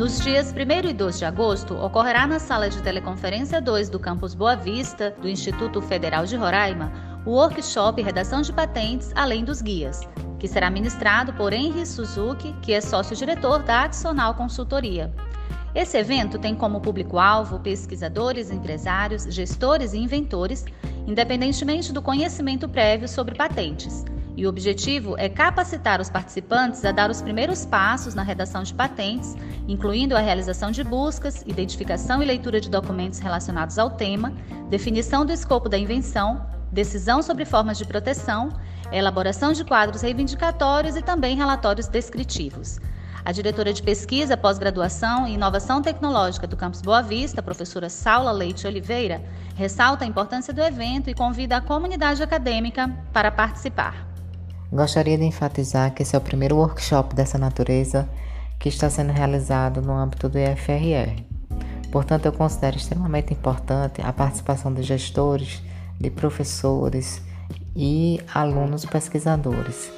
Nos dias 1 e 2 de agosto, ocorrerá na sala de teleconferência 2 do campus Boa Vista, do Instituto Federal de Roraima, o workshop Redação de Patentes Além dos Guias, que será ministrado por Henry Suzuki, que é sócio-diretor da Adicional Consultoria. Esse evento tem como público-alvo pesquisadores, empresários, gestores e inventores, independentemente do conhecimento prévio sobre patentes. E o objetivo é capacitar os participantes a dar os primeiros passos na redação de patentes, incluindo a realização de buscas, identificação e leitura de documentos relacionados ao tema, definição do escopo da invenção, decisão sobre formas de proteção, elaboração de quadros reivindicatórios e também relatórios descritivos. A diretora de pesquisa, pós-graduação e inovação tecnológica do Campus Boa Vista, professora Saula Leite Oliveira, ressalta a importância do evento e convida a comunidade acadêmica para participar. Gostaria de enfatizar que esse é o primeiro workshop dessa natureza que está sendo realizado no âmbito do IFRR. Portanto, eu considero extremamente importante a participação de gestores, de professores e alunos pesquisadores,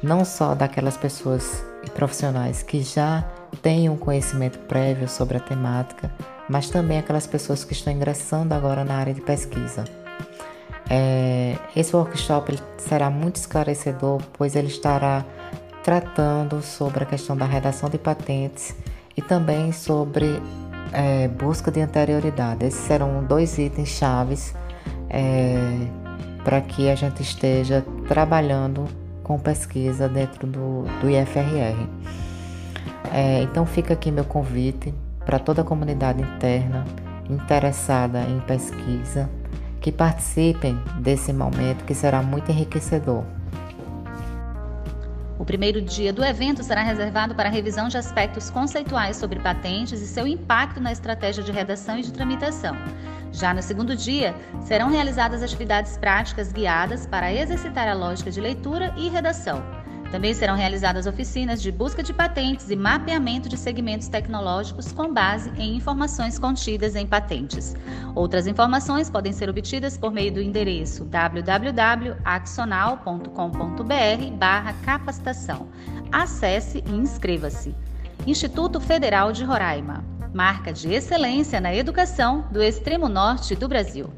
não só daquelas pessoas e profissionais que já têm um conhecimento prévio sobre a temática, mas também aquelas pessoas que estão ingressando agora na área de pesquisa. É, esse workshop será muito esclarecedor, pois ele estará tratando sobre a questão da redação de patentes e também sobre é, busca de anterioridade. Esses serão dois itens chaves é, para que a gente esteja trabalhando com pesquisa dentro do, do IFRR. É, então fica aqui meu convite para toda a comunidade interna interessada em pesquisa que participem desse momento que será muito enriquecedor. O primeiro dia do evento será reservado para a revisão de aspectos conceituais sobre patentes e seu impacto na estratégia de redação e de tramitação. Já no segundo dia, serão realizadas atividades práticas guiadas para exercitar a lógica de leitura e redação. Também serão realizadas oficinas de busca de patentes e mapeamento de segmentos tecnológicos com base em informações contidas em patentes. Outras informações podem ser obtidas por meio do endereço www.accional.com.br/capacitação. Acesse e inscreva-se. Instituto Federal de Roraima marca de excelência na educação do extremo norte do Brasil.